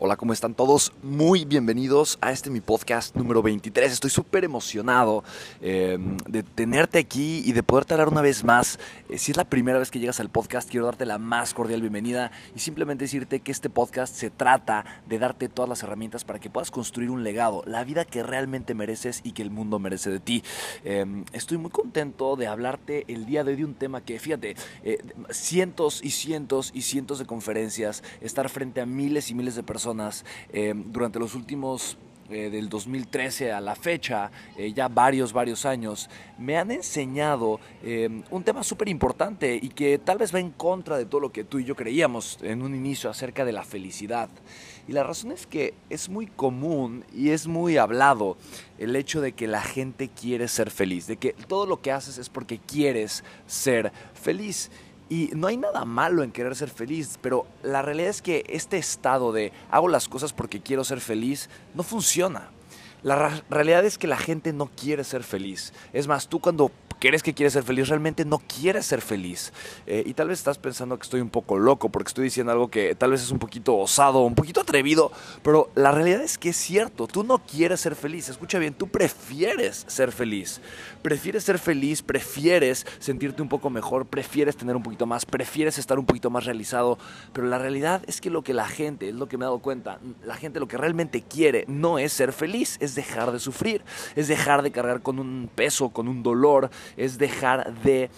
Hola, ¿cómo están todos? Muy bienvenidos a este mi podcast número 23. Estoy súper emocionado em, de tenerte aquí y de poderte hablar una vez más. Eh, si es la primera vez que llegas al podcast, quiero darte la más cordial bienvenida y simplemente decirte que este podcast se trata de darte todas las herramientas para que puedas construir un legado, la vida que realmente mereces y que el mundo merece de ti. Em, estoy muy contento de hablarte el día de hoy de un tema que, fíjate, eh, cientos y cientos y cientos de conferencias, estar frente a miles y miles de personas eh, durante los últimos eh, del 2013 a la fecha, eh, ya varios, varios años, me han enseñado un tema súper importante y que tal vez va en contra de todo lo que tú y yo creíamos en un inicio acerca de la felicidad. Y la razón es que es muy común y es muy hablado el hecho de que la gente quiere ser feliz, de que todo lo que haces es porque quieres ser feliz. Y no hay nada malo en querer ser feliz, pero la realidad es que este estado de hago las cosas porque quiero ser feliz no funciona. La realidad es que la gente no quiere ser feliz. Es más, tú cuando crees que quieres ser feliz, realmente no quieres ser feliz. Eh, y tal vez estás pensando que estoy un poco loco porque estoy diciendo algo que tal vez es un poquito osado, un poquito atrevido, pero la realidad es que es cierto, tú no quieres ser feliz. Escucha bien, tú prefieres ser feliz. Prefieres ser feliz, prefieres sentirte un poco mejor, prefieres tener un poquito más, prefieres estar un poquito más realizado, pero la realidad es que lo que la gente, es lo que me he dado cuenta, la gente lo que realmente quiere no es ser feliz, dejar de sufrir, es dejar de cargar con un peso, con un dolor, es dejar de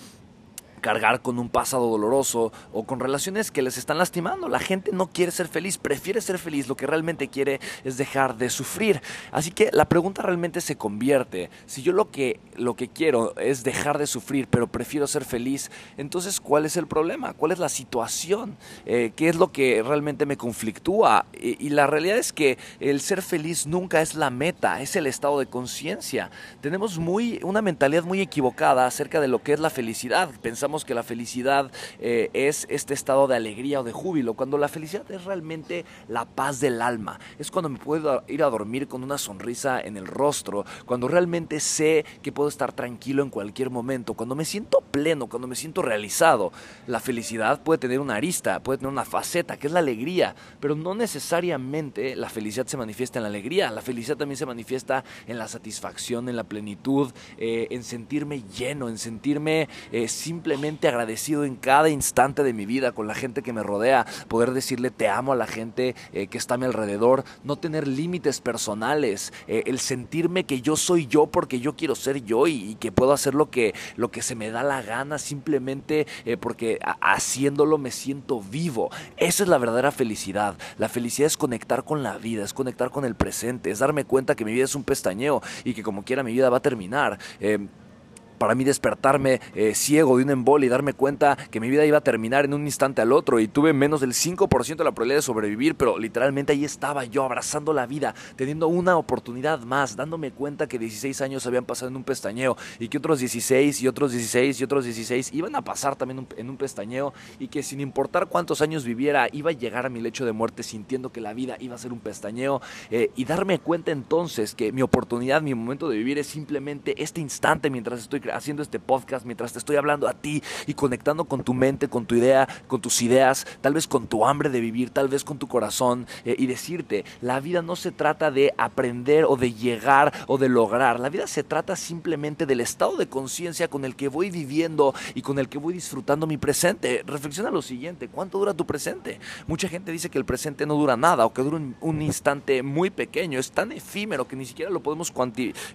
cargar con un pasado doloroso o con relaciones que les están lastimando. La gente no quiere ser feliz, prefiere ser feliz, lo que realmente quiere es dejar de sufrir. Así que la pregunta realmente se convierte, si yo lo que, lo que quiero es dejar de sufrir, pero prefiero ser feliz, entonces ¿cuál es el problema? ¿Cuál es la situación? Eh, ¿Qué es lo que realmente me conflictúa? Y, y la realidad es que el ser feliz nunca es la meta, es el estado de conciencia. Tenemos muy, una mentalidad muy equivocada acerca de lo que es la felicidad. Pensamos que la felicidad eh, es este estado de alegría o de júbilo, cuando la felicidad es realmente la paz del alma, es cuando me puedo ir a dormir con una sonrisa en el rostro, cuando realmente sé que puedo estar tranquilo en cualquier momento, cuando me siento pleno, cuando me siento realizado. La felicidad puede tener una arista, puede tener una faceta, que es la alegría, pero no necesariamente la felicidad se manifiesta en la alegría, la felicidad también se manifiesta en la satisfacción, en la plenitud, eh, en sentirme lleno, en sentirme eh, simplemente agradecido en cada instante de mi vida con la gente que me rodea, poder decirle te amo a la gente eh, que está a mi alrededor, no tener límites personales, eh, el sentirme que yo soy yo porque yo quiero ser yo y, que puedo hacer lo que, lo que se me da la gana simplemente eh, porque haciéndolo me siento vivo. Esa es la verdadera felicidad. La felicidad es conectar con la vida, es conectar con el presente, es darme cuenta que mi vida es un pestañeo y que como quiera mi vida va a terminar para mí despertarme eh, ciego de un embole y darme cuenta que mi vida iba a terminar en un instante al otro y tuve menos del 5% de la probabilidad de sobrevivir, pero literalmente ahí estaba yo abrazando la vida, teniendo una oportunidad más, dándome cuenta que 16 años habían pasado en un pestañeo y que otros 16 y otros 16 y otros 16 iban a pasar también en un pestañeo y que sin importar cuántos años viviera iba a llegar a mi lecho de muerte sintiendo que la vida iba a ser un pestañeo eh, y darme cuenta entonces que mi oportunidad, mi momento de vivir es simplemente este instante mientras estoy haciendo este podcast, mientras te estoy hablando a ti y conectando con tu mente, con tu idea, con tus ideas, tal vez con tu hambre de vivir, tal vez con tu corazón eh, y decirte, la vida no se trata de aprender o de llegar o de lograr, la vida se trata simplemente del estado de conciencia con el que voy viviendo y con el que voy disfrutando mi presente. Reflexiona lo siguiente, ¿cuánto dura tu presente? Mucha gente dice que el presente no dura nada o que dura un, instante muy pequeño, es tan efímero que ni siquiera lo podemos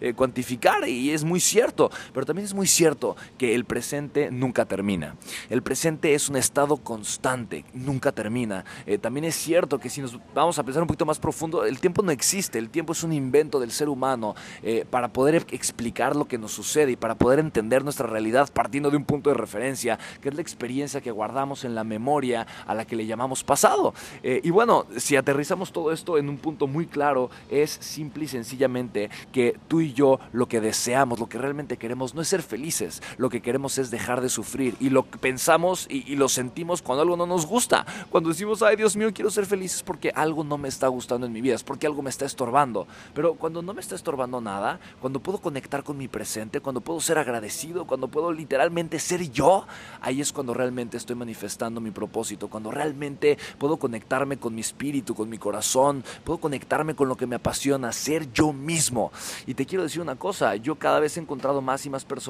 eh, cuantificar y es muy cierto, pero también es muy cierto que el presente nunca termina. El presente es un estado constante, nunca termina. Eh, también es cierto que si nos vamos a pensar un poquito más profundo, el tiempo no existe, el tiempo es un invento del ser humano eh, para poder explicar lo que nos sucede y para poder entender nuestra realidad partiendo de un punto de referencia, que es la experiencia que guardamos en la memoria a la que le llamamos pasado. Eh, y bueno, si aterrizamos todo esto en un punto muy claro, es simple y sencillamente que tú y yo lo que deseamos, lo que realmente queremos no es ser felices, lo que queremos es dejar de sufrir. Y lo pensamos y, lo sentimos cuando algo no nos gusta, cuando decimos, ay Dios mío, quiero ser feliz es porque algo no me está gustando en mi vida, es porque algo me está estorbando, pero cuando no me está estorbando nada, cuando puedo conectar con mi presente, cuando puedo ser agradecido, cuando puedo literalmente ser yo, ahí es cuando realmente estoy manifestando mi propósito, cuando realmente puedo conectarme con mi espíritu, con mi corazón, puedo conectarme con lo que me apasiona, ser yo mismo. Y te quiero decir una cosa, yo cada vez he encontrado más y más personas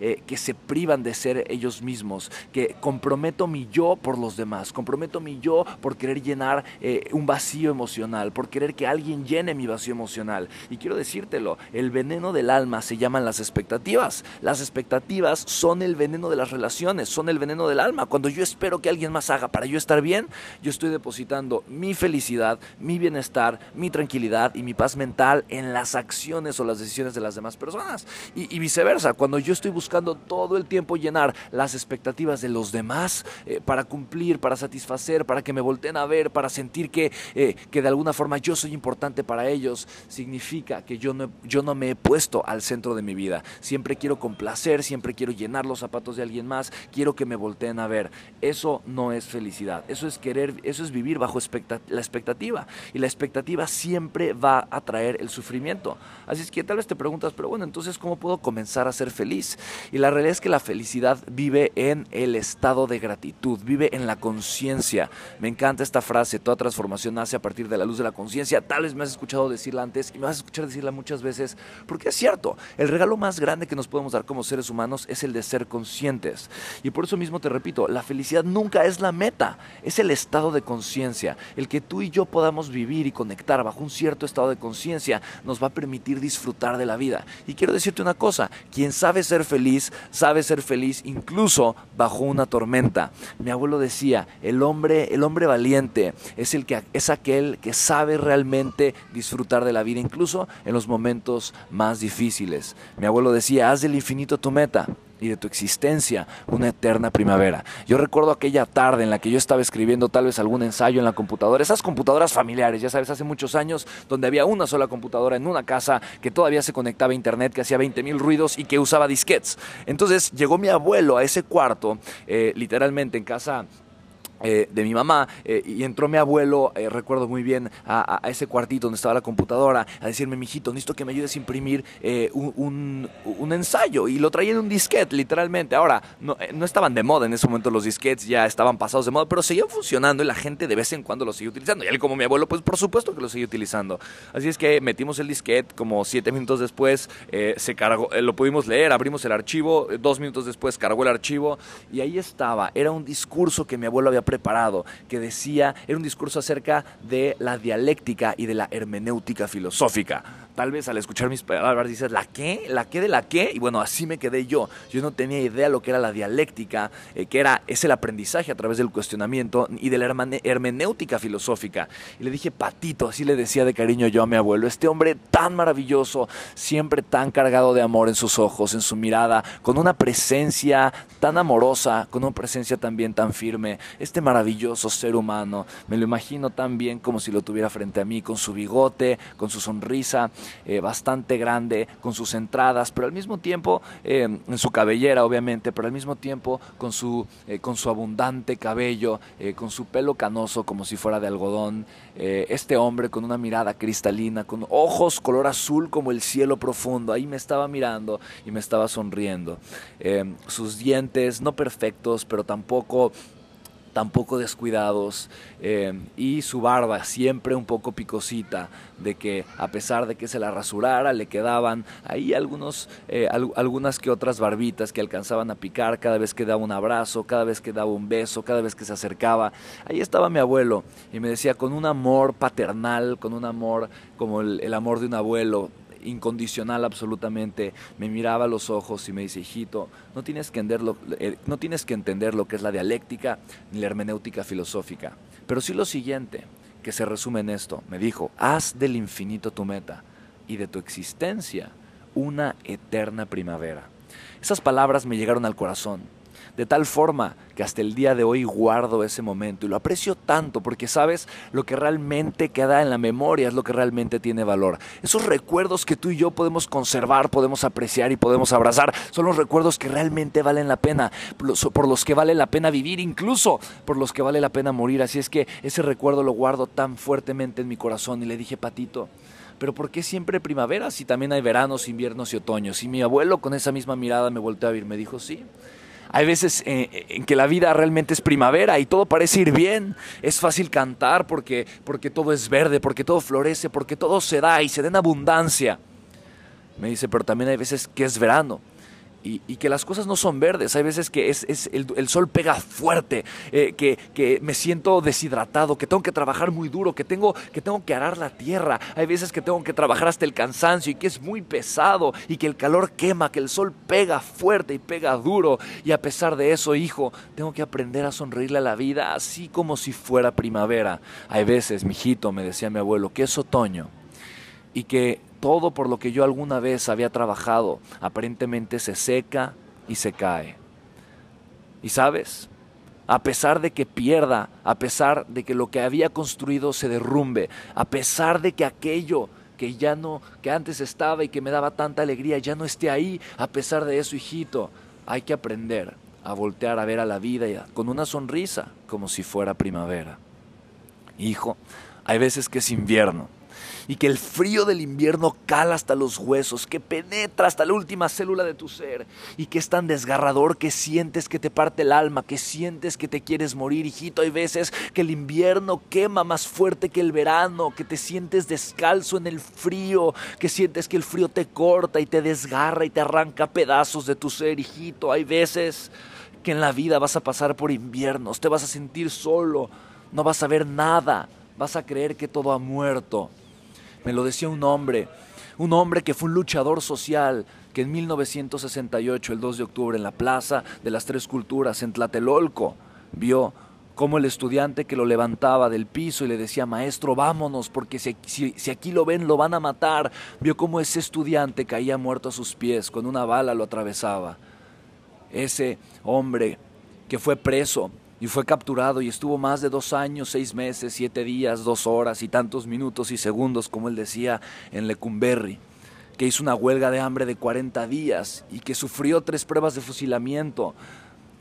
eh, que se privan de ser ellos mismos, que comprometo mi yo por los demás, comprometo mi yo por querer llenar eh, un vacío emocional, por querer que alguien llene mi vacío emocional. Y quiero decírtelo, el veneno del alma se llaman las expectativas. Las expectativas son el veneno de las relaciones, son el veneno del alma. Cuando yo espero que alguien más haga para yo estar bien, yo estoy depositando mi felicidad, mi bienestar, mi tranquilidad y mi paz mental en las acciones o las decisiones de las demás personas. Y, viceversa, cuando yo estoy buscando todo el tiempo llenar las expectativas de los demás eh, para cumplir, para satisfacer, para que me volteen a ver, para sentir que, eh, que de alguna forma yo soy importante para ellos, significa que yo no, yo no me he puesto al centro de mi vida. Siempre quiero complacer, siempre quiero llenar los zapatos de alguien más, quiero que me volteen a ver. Eso no es felicidad, eso es querer, eso es vivir bajo la expectativa. Y la expectativa siempre va a traer el sufrimiento. Así es que tal vez te preguntas, pero bueno, entonces ¿cómo puedo comenzar a ser feliz? Y la realidad es que la felicidad vive en el estado de gratitud, vive en la conciencia. Me encanta esta frase, toda transformación nace a partir de la luz de la conciencia. Tal vez me has escuchado decirla antes y me vas a escuchar decirla muchas veces, porque es cierto, el regalo más grande que nos podemos dar como seres humanos es el de ser conscientes. Y por eso mismo te repito, la felicidad nunca es la meta, es el estado de conciencia. El que tú y yo podamos vivir y conectar bajo un cierto estado de conciencia nos va a permitir disfrutar de la vida. Y quiero decirte una cosa, quien sabe ser feliz, sabe ser feliz incluso bajo una tormenta. Mi abuelo decía, el hombre, el hombre valiente es el que es aquel que sabe realmente disfrutar de la vida incluso en los momentos más difíciles. Mi abuelo decía, haz del infinito tu meta y de tu existencia una eterna primavera. Yo recuerdo aquella tarde en la que yo estaba escribiendo tal vez algún ensayo en la computadora, esas computadoras familiares, ya sabes, hace muchos años, donde había una sola computadora en una casa que todavía se conectaba a internet, que hacía 20 mil ruidos y que usaba disquets. Entonces llegó mi abuelo a ese cuarto, eh, literalmente en casa eh, de mi mamá eh, y entró mi abuelo, eh, recuerdo muy bien, a, ese cuartito donde estaba la computadora, a decirme, mijito, necesito que me ayudes a imprimir un, un, ensayo. Y lo traía en un disquete, literalmente. Ahora, no, no, estaban de moda en ese momento los disquetes, ya estaban pasados de moda, pero seguían funcionando y la gente de vez en cuando los seguía utilizando. Y él, como mi abuelo, pues por supuesto que lo seguía utilizando. Así es que metimos el disquete, como siete minutos después se cargó, lo pudimos leer, abrimos el archivo, dos minutos después cargó el archivo y ahí estaba. Era un discurso que mi abuelo había preparado, que decía, era un discurso acerca de la dialéctica y de la hermenéutica filosófica. Tal vez al escuchar mis palabras dices, ¿la qué? ¿La qué de la qué? Y bueno, así me quedé yo. Yo no tenía idea lo que era la dialéctica, eh, que era, es el aprendizaje a través del cuestionamiento y de la hermenéutica filosófica. Y le dije, Patito, así le decía de cariño yo a mi abuelo, este hombre tan maravilloso, siempre tan cargado de amor en sus ojos, en su mirada, con una presencia tan amorosa, con una presencia también tan firme. Este maravilloso ser humano. Me lo imagino tan bien como si lo tuviera frente a mí, con su bigote, con su sonrisa. Eh, bastante grande, con sus entradas, pero al mismo tiempo, eh, en su cabellera obviamente, pero al mismo tiempo con su, con su abundante cabello, con su pelo canoso como si fuera de algodón, este hombre con una mirada cristalina, con ojos color azul como el cielo profundo, ahí me estaba mirando y me estaba sonriendo. sus dientes no perfectos, pero tampoco tampoco descuidados eh, y su barba siempre un poco picosita de que a pesar de que se la rasurara le quedaban ahí algunos eh, algunas que otras barbitas que alcanzaban a picar cada vez que daba un abrazo cada vez que daba un beso cada vez que se acercaba. Ahí estaba mi abuelo y me decía con un amor paternal con un amor como el amor de un abuelo incondicional absolutamente, me miraba a los ojos y me dice, hijito, no tienes, que entender lo, eh, no tienes que entender lo que es la dialéctica ni la hermenéutica filosófica, pero sí lo siguiente, que se resume en esto, me dijo, haz del infinito tu meta y de tu existencia una eterna primavera. Esas palabras me llegaron al corazón de tal forma que hasta el día de hoy guardo ese momento y lo aprecio tanto porque sabes lo que realmente queda en la memoria es lo que realmente tiene valor. Esos recuerdos que tú y yo podemos conservar, podemos apreciar y podemos abrazar son los recuerdos que realmente valen la pena, por los que vale la pena vivir, incluso por los que vale la pena morir. Así es que ese recuerdo lo guardo tan fuertemente en mi corazón y le dije, Patito, pero ¿por qué siempre primavera si también hay veranos, inviernos y otoños? Y mi abuelo con esa misma mirada me volteó a ver, me dijo, sí, hay veces eh, en que la vida realmente es primavera y todo parece ir bien. Es fácil cantar porque, porque todo es verde, porque todo florece, porque todo se da y se da en abundancia. Me dice, pero también hay veces que es verano y, que las cosas no son verdes. Hay veces que es, el, sol pega fuerte, eh, que, me siento deshidratado, que tengo que trabajar muy duro, que tengo, que tengo que arar la tierra. Hay veces que tengo que trabajar hasta el cansancio y que es muy pesado y que el calor quema, que el sol pega fuerte y pega duro. Y a pesar de eso, hijo, tengo que aprender a sonreírle a la vida así como si fuera primavera. Hay veces, mijito, me decía mi abuelo, que es otoño y que todo por lo que yo alguna vez había trabajado aparentemente se seca y se cae. Y sabes, a pesar de que pierda, a pesar de que lo que había construido se derrumbe, a pesar de que aquello que ya no, que antes estaba y que me daba tanta alegría, ya no esté ahí, a pesar de eso, hijito, hay que aprender a voltear a ver a la vida con una sonrisa, como si fuera primavera. Hijo, hay veces que es invierno y que el frío del invierno cala hasta los huesos, que penetra hasta la última célula de tu ser y que es tan desgarrador que sientes que te parte el alma, que sientes que te quieres morir, hijito. Hay veces que el invierno quema más fuerte que el verano, que te sientes descalzo en el frío, que sientes que el frío te corta y te desgarra y te arranca pedazos de tu ser, hijito. Hay veces que en la vida vas a pasar por inviernos, te vas a sentir solo, no vas a ver nada, vas a creer que todo ha muerto. Me lo decía un hombre, un hombre que fue un luchador social, que en 1968, el 2 de octubre, en la Plaza de las Tres Culturas, en Tlatelolco, vio cómo el estudiante que lo levantaba del piso y le decía, maestro, vámonos, porque si, si, aquí lo ven, lo van a matar, vio cómo ese estudiante caía muerto a sus pies, con una bala lo atravesaba. Ese hombre que fue preso y fue capturado y estuvo más de dos años, seis meses, siete días, dos horas y tantos minutos y segundos, como él decía, en Lecumberri, que hizo una huelga de hambre de 40 días y que sufrió tres pruebas de fusilamiento,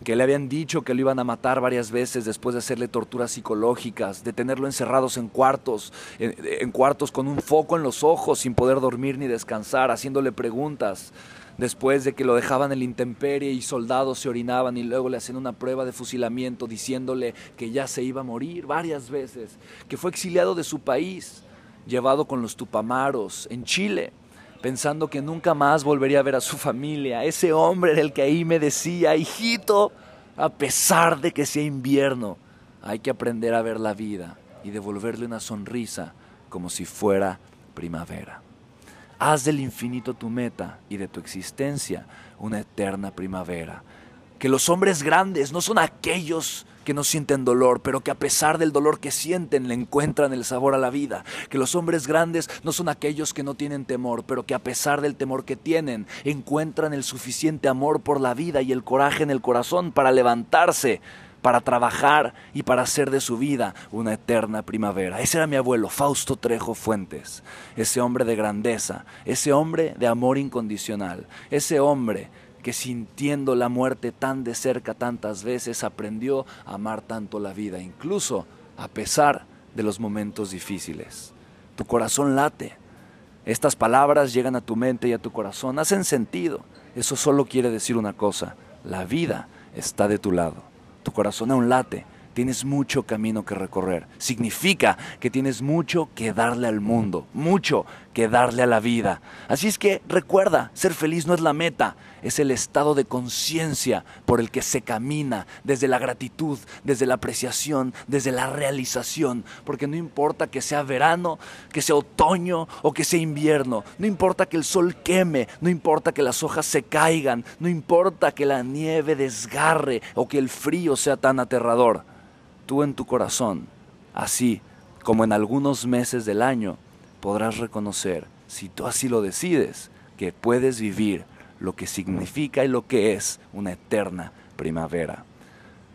que le habían dicho que lo iban a matar varias veces después de hacerle torturas psicológicas, de tenerlo encerrados en cuartos, en, en cuartos con un foco en los ojos, sin poder dormir ni descansar, haciéndole preguntas después de que lo dejaban en la intemperie y soldados se orinaban y luego le hacían una prueba de fusilamiento diciéndole que ya se iba a morir varias veces, que fue exiliado de su país, llevado con los tupamaros en Chile, pensando que nunca más volvería a ver a su familia, ese hombre del que ahí me decía, hijito, a pesar de que sea invierno, hay que aprender a ver la vida y devolverle una sonrisa como si fuera primavera. Haz del infinito tu meta y de tu existencia una eterna primavera. Que los hombres grandes no son aquellos que no sienten dolor, pero que a pesar del dolor que sienten le encuentran el sabor a la vida. Que los hombres grandes no son aquellos que no tienen temor, pero que a pesar del temor que tienen encuentran el suficiente amor por la vida y el coraje en el corazón para levantarse para trabajar y para hacer de su vida una eterna primavera. Ese era mi abuelo, Fausto Trejo Fuentes, ese hombre de grandeza, ese hombre de amor incondicional, ese hombre que sintiendo la muerte tan de cerca tantas veces aprendió a amar tanto la vida, incluso a pesar de los momentos difíciles. Tu corazón late. Estas palabras llegan a tu mente y a tu corazón, hacen sentido. Eso solo quiere decir una cosa, la vida está de tu lado. Tu corazón aún late, tienes mucho camino que recorrer. Significa que tienes mucho que darle al mundo, mucho que darle a la vida. Así es que recuerda, ser feliz no es la meta, es el estado de conciencia por el que se camina desde la gratitud, desde la apreciación, desde la realización, porque no importa que sea verano, que sea otoño o que sea invierno, no importa que el sol queme, no importa que las hojas se caigan, no importa que la nieve desgarre o que el frío sea tan aterrador tú en tu corazón, así como en algunos meses del año, podrás reconocer, si tú así lo decides, que puedes vivir lo que significa y lo que es una eterna primavera.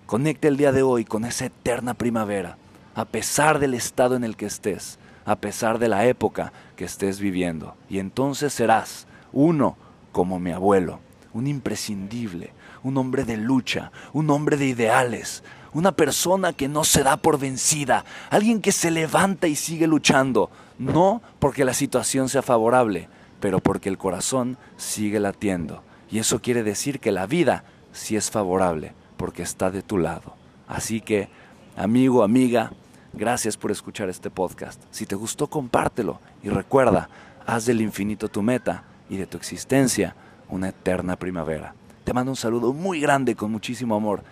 Conecta el día de hoy con esa eterna primavera, a pesar del estado en el que estés, a pesar de la época que estés viviendo. Y entonces serás uno como mi abuelo, un imprescindible, un hombre de lucha, un hombre de ideales, una persona que no se da por vencida, alguien que se levanta y sigue luchando, no porque la situación sea favorable, pero porque el corazón sigue latiendo. Y eso quiere decir que la vida sí es favorable, porque está de tu lado. Así que, amigo, amiga, gracias por escuchar este podcast. Si te gustó, compártelo y recuerda, haz del infinito tu meta y de tu existencia una eterna primavera. Te mando un saludo muy grande con muchísimo amor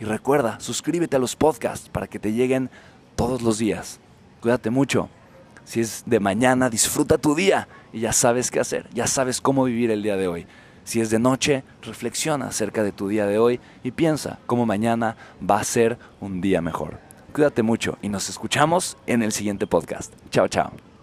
y recuerda, suscríbete a los podcasts para que te lleguen todos los días. Cuídate mucho. Si es de mañana, disfruta tu día y ya sabes qué hacer, ya sabes cómo vivir el día de hoy. Si es de noche, reflexiona acerca de tu día de hoy y piensa cómo mañana va a ser un día mejor. Cuídate mucho y nos escuchamos en el siguiente podcast. Chao, chao.